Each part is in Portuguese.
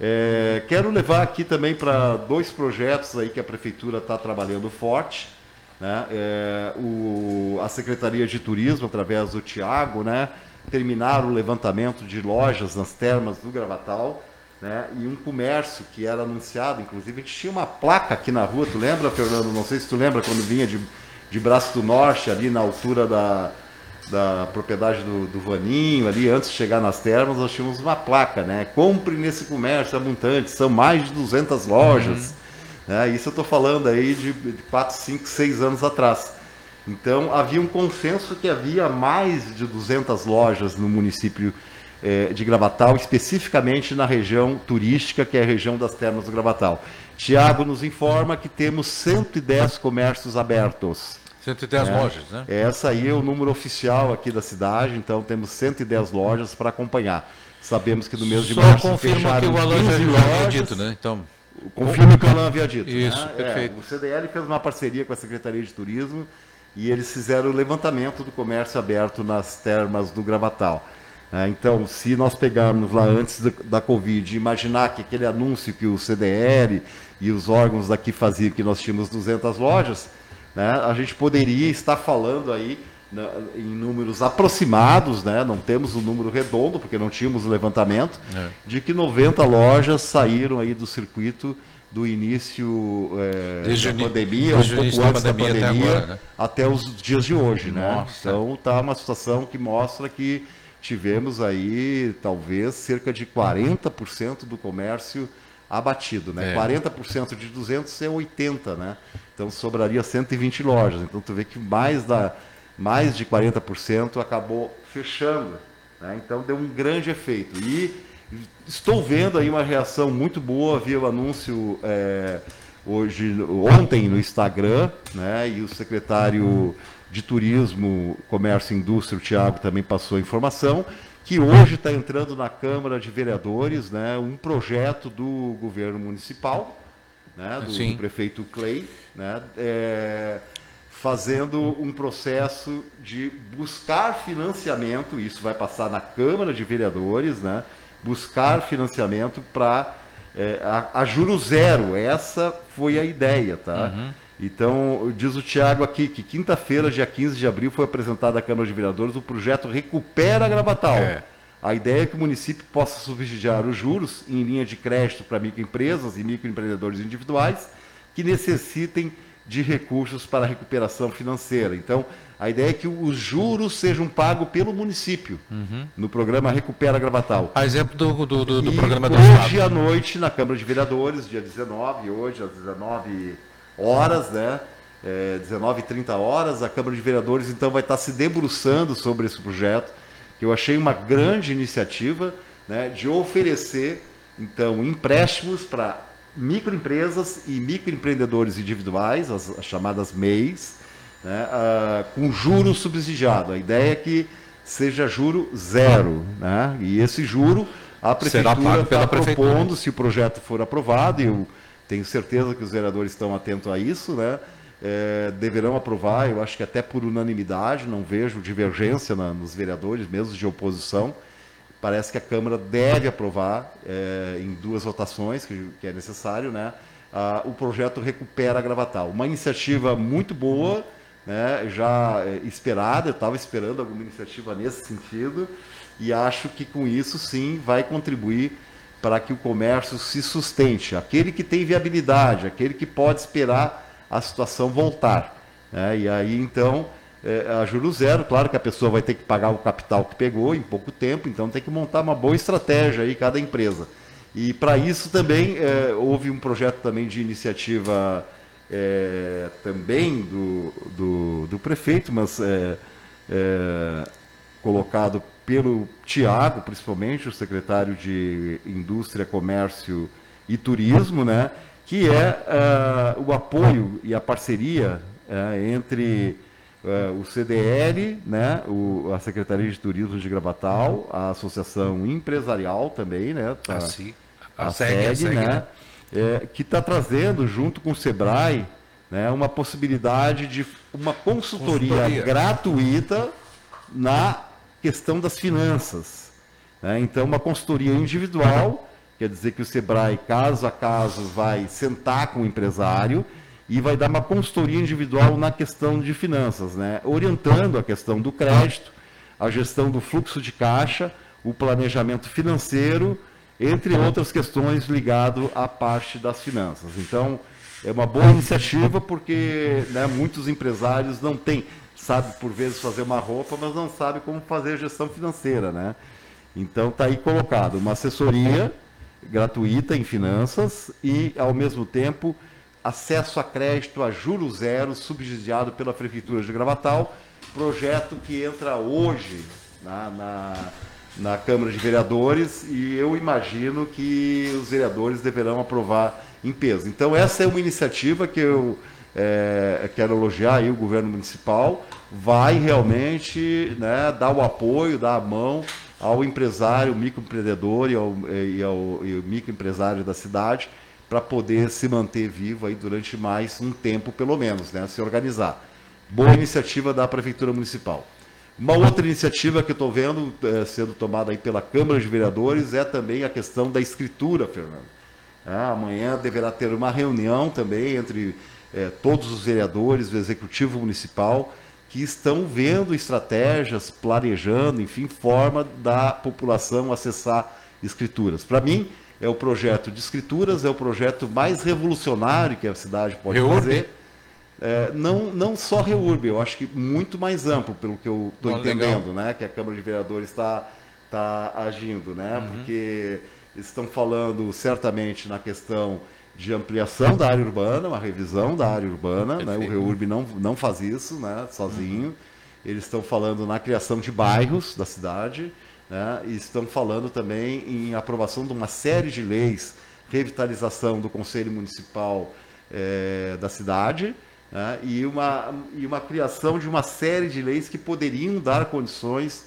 É, quero levar aqui também para dois projetos aí que a prefeitura está trabalhando forte. Né? É, o, a Secretaria de Turismo, através do Tiago, né? terminar o levantamento de lojas nas termas do Gravatal. Né? E um comércio que era anunciado, inclusive, a gente tinha uma placa aqui na rua, tu lembra, Fernando? Não sei se tu lembra quando vinha de, de Braço do Norte, ali na altura da, da propriedade do, do Vaninho, ali antes de chegar nas termas, nós tínhamos uma placa, né? Compre nesse comércio abundante, são mais de 200 lojas. Uhum. Né? Isso eu estou falando aí de, de 4, 5, 6 anos atrás. Então, havia um consenso que havia mais de 200 lojas no município eh, de Gravatal, especificamente na região turística, que é a região das termas do Gravatal. Tiago nos informa que temos 110 comércios abertos. 110 é, lojas, né? Essa aí é o número oficial aqui da cidade, então temos 110 lojas para acompanhar. Sabemos que no mês de Só março confirma que o Alan havia dito, né? Então, confirma o que o Alan havia dito. Isso, né? perfeito. É, o CDL fez uma parceria com a Secretaria de Turismo e eles fizeram o levantamento do comércio aberto nas termas do Gravatal. É, então, se nós pegarmos lá antes da, da Covid, imaginar que aquele anúncio que o CDL e os órgãos daqui faziam que nós tínhamos 200 lojas, né, a gente poderia estar falando aí né, em números aproximados, né, não temos o um número redondo, porque não tínhamos o levantamento, é. de que 90 lojas saíram aí do circuito do início é, desde da pandemia, um pouco antes da pandemia, até, agora, né? até, os dias de hoje. Né? Então está uma situação que mostra que tivemos aí talvez cerca de 40% do comércio abatido. Né? É. 40% de 200 é 80, né? Então sobraria 120 lojas. Então tu vê que mais, da, mais de 40% acabou fechando. Né? Então deu um grande efeito. E Estou vendo aí uma reação muito boa, vi o anúncio é, hoje, ontem no Instagram, né? E o secretário de Turismo, Comércio e Indústria, o Tiago, também passou a informação que hoje está entrando na Câmara de Vereadores né, um projeto do governo municipal, né, do, do prefeito Clay, né, é, fazendo um processo de buscar financiamento, isso vai passar na Câmara de Vereadores, né, buscar financiamento para é, a, a juro zero. Essa foi a ideia, tá? Uhum. Então, diz o Tiago aqui que quinta-feira, dia 15 de abril, foi apresentado à Câmara de Vereadores o projeto Recupera Gravatal. É. A ideia é que o município possa subsidiar os juros em linha de crédito para microempresas e microempreendedores individuais que necessitem de recursos para a recuperação financeira. Então, a ideia é que os juros sejam pagos pelo município, uhum. no programa Recupera Gravatal. A exemplo do, do, do, do programa do Hoje Estado. à noite, na Câmara de Vereadores, dia 19, hoje às 19 horas, né? É, 19 e 30 horas, a Câmara de Vereadores então vai estar se debruçando sobre esse projeto, que eu achei uma grande iniciativa né, de oferecer então empréstimos para microempresas e microempreendedores individuais, as, as chamadas MEIs, né, uh, com juro subsidiado. A ideia é que seja juro zero. Né? E esse juro a prefeitura está propondo, se o projeto for aprovado, e eu tenho certeza que os vereadores estão atentos a isso, né? É, deverão aprovar, eu acho que até por unanimidade, não vejo divergência na, nos vereadores, mesmo de oposição. Parece que a Câmara deve aprovar é, em duas votações, que, que é necessário, né? Ah, o projeto Recupera Gravatal. Uma iniciativa muito boa, né, já é, esperada, eu estava esperando alguma iniciativa nesse sentido, e acho que com isso sim vai contribuir para que o comércio se sustente. Aquele que tem viabilidade, aquele que pode esperar a situação voltar. Né? E aí então, é, a juro zero, claro que a pessoa vai ter que pagar o capital que pegou em pouco tempo, então tem que montar uma boa estratégia aí cada empresa. E para isso também é, houve um projeto também de iniciativa é, também do, do, do, prefeito, mas é, é, colocado pelo Tiago, principalmente, o secretário de Indústria, Comércio e Turismo, né, que é, é o apoio e a parceria é, entre é, o CDL, né, o, a Secretaria de Turismo de Gravatal, a Associação Empresarial também, né, a, a, a, a SEG, SEG, né, né? é, que está trazendo, junto com o SEBRAE, né, uma possibilidade de uma consultoria, consultoria. gratuita na questão das finanças. Né? Então, uma consultoria individual Quer dizer que o Sebrae, caso a caso, vai sentar com o empresário e vai dar uma consultoria individual na questão de finanças, né? orientando a questão do crédito, a gestão do fluxo de caixa, o planejamento financeiro, entre outras questões ligado à parte das finanças. Então, é uma boa iniciativa porque né, muitos empresários não têm, sabe por vezes fazer uma roupa, mas não sabe como fazer gestão financeira, né? Então está aí colocado uma assessoria gratuita em finanças e, ao mesmo tempo, acesso a crédito a juros zero, subsidiado pela Prefeitura de Gravatal, projeto que entra hoje na, na, na Câmara de Vereadores e eu imagino que os vereadores deverão aprovar em peso. Então, essa é uma iniciativa que eu é, quero elogiar aí o governo municipal, vai realmente né, dar o apoio, dar a mão ao empresário, microempreendedor e ao, e ao, e microempresário da cidade para poder se manter vivo aí durante mais um tempo, pelo menos, né, se organizar. Boa iniciativa da Prefeitura Municipal. Uma outra iniciativa que estou vendo é, sendo tomada aí pela Câmara de Vereadores é também a questão da escritura, Fernando. É, amanhã deverá ter uma reunião também entre é, todos os vereadores do Executivo Municipal que estão vendo estratégias, planejando, enfim, forma da população acessar escrituras. Para mim, é o projeto de escrituras, é o projeto mais revolucionário que a cidade pode Reurb. fazer. É, não, não só Reurb, eu acho que muito mais amplo, pelo que eu estou entendendo, né? Que a Câmara de Vereadores está tá agindo, né? Uhum. Porque estão falando certamente na questão de ampliação da área urbana, uma revisão da área urbana. Né? O REURB não, não faz isso né? sozinho. Uhum. Eles estão falando na criação de bairros da cidade né? e estão falando também em aprovação de uma série de leis, revitalização do Conselho Municipal é, da cidade né? e, uma, e uma criação de uma série de leis que poderiam dar condições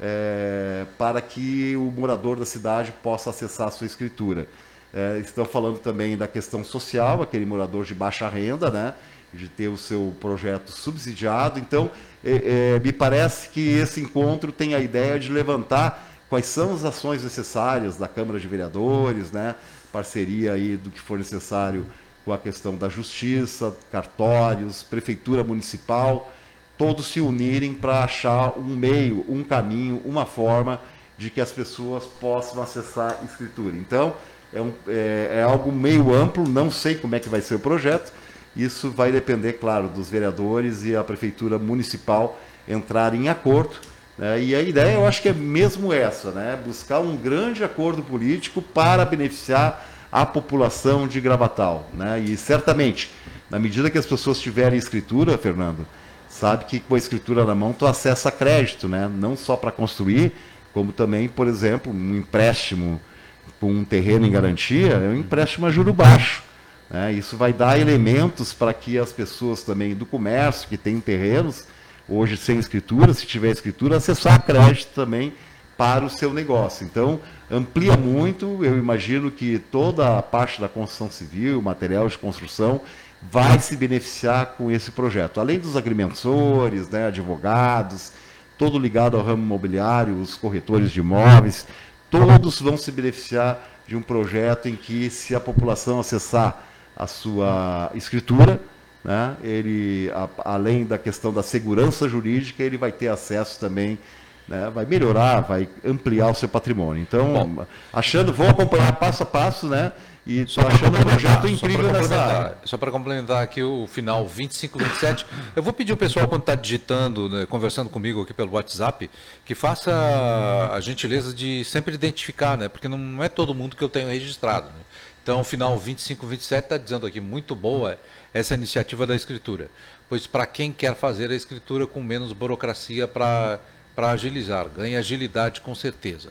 é, para que o morador da cidade possa acessar a sua escritura. É, estão falando também da questão social, aquele morador de baixa renda, né? de ter o seu projeto subsidiado. Então, é, é, me parece que esse encontro tem a ideia de levantar quais são as ações necessárias da Câmara de Vereadores, né? parceria aí do que for necessário com a questão da justiça, cartórios, prefeitura municipal, todos se unirem para achar um meio, um caminho, uma forma de que as pessoas possam acessar a escritura. Então, é, um, é, é, algo meio amplo, não sei como é que vai ser o projeto. Isso vai depender, claro, dos vereadores e a prefeitura municipal entrarem em acordo. Né? E a ideia, eu acho que é mesmo essa, né? buscar um grande acordo político para beneficiar a população de Gravatal. Né? E certamente, na medida que as pessoas tiverem escritura, Fernando, sabe que com a escritura na mão tu acessa crédito, né? não só para construir, como também, por exemplo, um empréstimo com um terreno em garantia, é um empréstimo a juro baixo. Né? Isso vai dar elementos para que as pessoas também do comércio, que têm terrenos, hoje sem escritura, se tiver escritura, acessar crédito também para o seu negócio. Então, amplia muito, eu imagino que toda a parte da construção civil, material de construção, vai se beneficiar com esse projeto. Além dos agrimensores, né, advogados, todo ligado ao ramo imobiliário, os corretores de imóveis, todos vão se beneficiar de um projeto em que, se a população acessar a sua escritura, né, ele, a, além da questão da segurança jurídica, ele vai ter acesso também, né, vai melhorar, vai ampliar o seu patrimônio. Então, Bom, achando, vou acompanhar passo a passo, né? E estou achando um projeto incrível nessa. Só para complementar aqui o final 25, 27, eu vou pedir o pessoal, quando está digitando, né, conversando comigo aqui pelo WhatsApp, que faça a gentileza de sempre identificar, né? Porque não é todo mundo que eu tenho registrado. Né? Então, o final 25, 27 está dizendo aqui, muito boa essa iniciativa da escritura. Pois para quem quer fazer a escritura com menos burocracia para agilizar, ganha agilidade com certeza.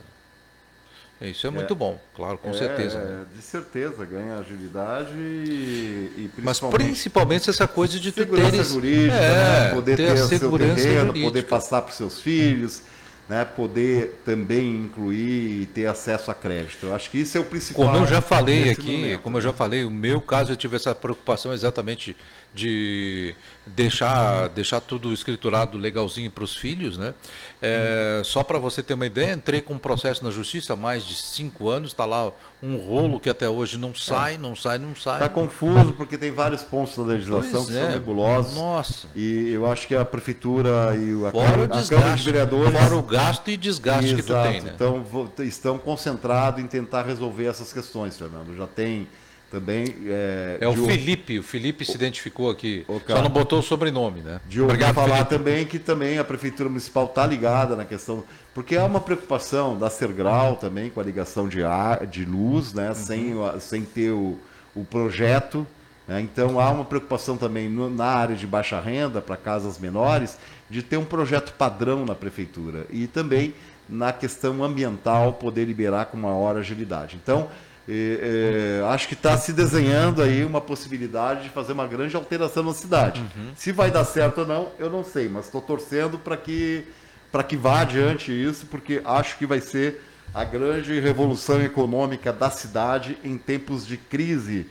Isso é muito é, bom, claro, com é, certeza. Né? De certeza, ganha agilidade e, e principalmente, Mas principalmente essa coisa de segurança ter jurídica, é, né? poder ter, ter o seu terreno, jurídica. poder passar para os seus filhos, né? poder também incluir e ter acesso a crédito. Eu acho que isso é o principal. Como eu já falei aqui, momento, como eu já falei, o meu caso eu tive essa preocupação exatamente de deixar, deixar tudo escriturado legalzinho para os filhos, né? É, só para você ter uma ideia, entrei com um processo na justiça há mais de cinco anos, está lá um rolo que até hoje não sai, não sai, não sai. Está confuso porque tem vários pontos da legislação Pois que é. são nebulosos. Nossa. E eu acho que a prefeitura e a, Fora o Câmara, a Câmara de desgaste, Vereadores fora o gasto e desgaste que tu tem, né? Então estão concentrados em tentar resolver essas questões, Fernando. Já tem também. É, É o ou- Felipe, o Felipe se identificou aqui. Ô, Só não botou o sobrenome, né? De ouvir Obrigado, falar Felipe. também que também a Prefeitura Municipal está ligada na questão. Porque há uma preocupação da Sergrau também com a ligação de, ar, de luz, né? sem, o- sem ter o, o projeto. né? Então há uma preocupação também no- na área de baixa renda, para casas menores, de ter um projeto padrão na Prefeitura. E também na questão ambiental poder liberar com maior agilidade. Então, eh, eh, acho que está se desenhando aí uma possibilidade de fazer uma grande alteração na cidade. Se vai dar certo ou não, eu não sei, mas estou torcendo para que, para que vá adiante isso, porque acho que vai ser a grande revolução econômica da cidade em tempos de crise,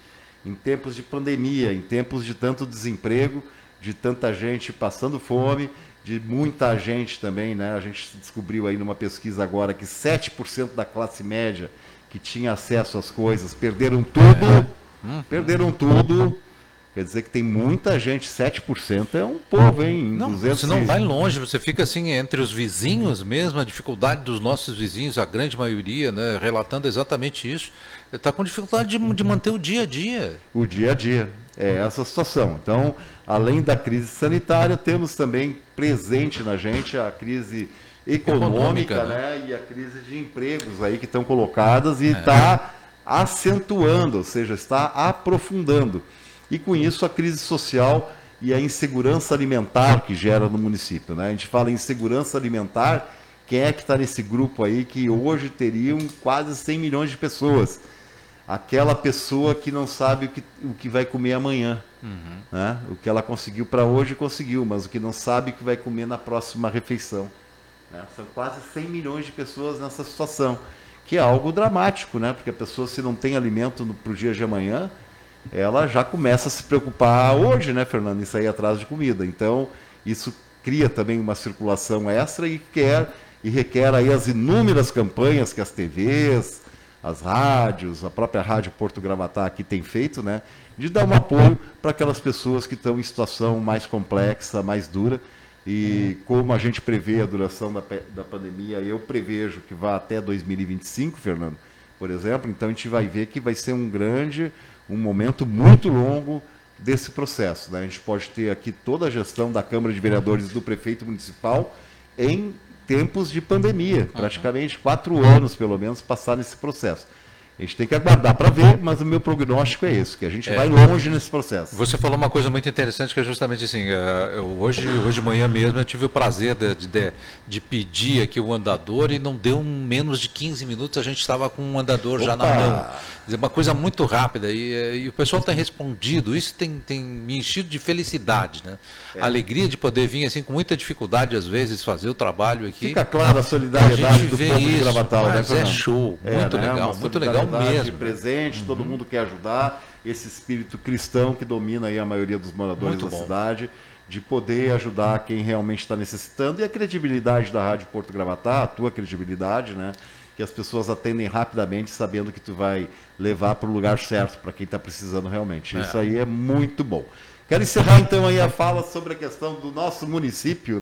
em tempos de pandemia, em tempos de tanto desemprego, de tanta gente passando fome, de muita gente também, né? A gente descobriu aí numa pesquisa agora que 7% da classe média que tinha acesso às coisas perderam tudo, perderam tudo. Quer dizer que tem muita gente, 7% é um povo, hein? Não, 200 você não vai longe, você fica assim entre os vizinhos mesmo, a dificuldade dos nossos vizinhos, a grande maioria, né, relatando exatamente isso. Está com dificuldade de, de manter o dia a dia. o dia a dia. É essa a situação. Então, além da crise sanitária, temos também presente na gente a crise econômica, Econômica, né? e a crise de empregos aí que estão colocadas e está acentuando, ou seja, está aprofundando. E com isso a crise social e a insegurança alimentar que gera no município. Né? A gente fala em insegurança alimentar, quem é que está nesse grupo aí que hoje teriam quase 100 milhões de pessoas? aquela pessoa que não sabe o que, o que vai comer amanhã. Né? O que ela conseguiu para hoje, conseguiu, mas o que não sabe o que vai comer na próxima refeição. Né? São quase 100 milhões de pessoas nessa situação, que é algo dramático, né? porque a pessoa, se não tem alimento para o dia de amanhã, ela já começa a se preocupar hoje, né, Fernando, em sair atrás de comida. Então, isso cria também uma circulação extra e, quer, e requer aí as inúmeras campanhas que as TVs, as rádios, a própria Rádio Porto Gravatá aqui tem feito, né? De dar um apoio para aquelas pessoas que estão em situação mais complexa, mais dura. E como a gente prevê a duração da, da pandemia, eu prevejo que vá até 2025, Fernando, por exemplo, então a gente vai ver que vai ser um grande, um momento muito longo desse processo. Né? A gente pode ter aqui toda a gestão da Câmara de Vereadores do prefeito municipal em tempos de pandemia, praticamente quatro anos pelo menos passar nesse processo. A gente tem que aguardar para ver, mas o meu prognóstico é esse, que a gente vai longe nesse processo. Você falou uma coisa muito interessante que é justamente assim, eh, eu, hoje, hoje de manhã mesmo eu tive o prazer de, de, de pedir aqui o andador e não deu menos de 15 minutos, a gente estava com um andador já na Opa! mão. Dizer, uma coisa muito rápida e, eh, e o pessoal tem respondido, isso tem, tem me enchido de felicidade, né? É. A alegria de poder vir assim com muita dificuldade às vezes fazer o trabalho aqui. Fica clara a a solidariedade gente do vê povo de isso, Gravatal, né, mas é Fernando? show, É, muito né? legal, Uma muito legal mesmo. né? presente, todo mundo quer ajudar, esse espírito cristão que domina aí a maioria dos moradores Muito da bom. cidade, de poder ajudar quem realmente está necessitando e a credibilidade da Rádio Porto Gravatá, a tua credibilidade, né? Que as pessoas atendem rapidamente, sabendo que tu vai levar para o lugar certo para quem está precisando realmente. Isso aí é muito bom. Quero encerrar então aí a fala sobre a questão do nosso município.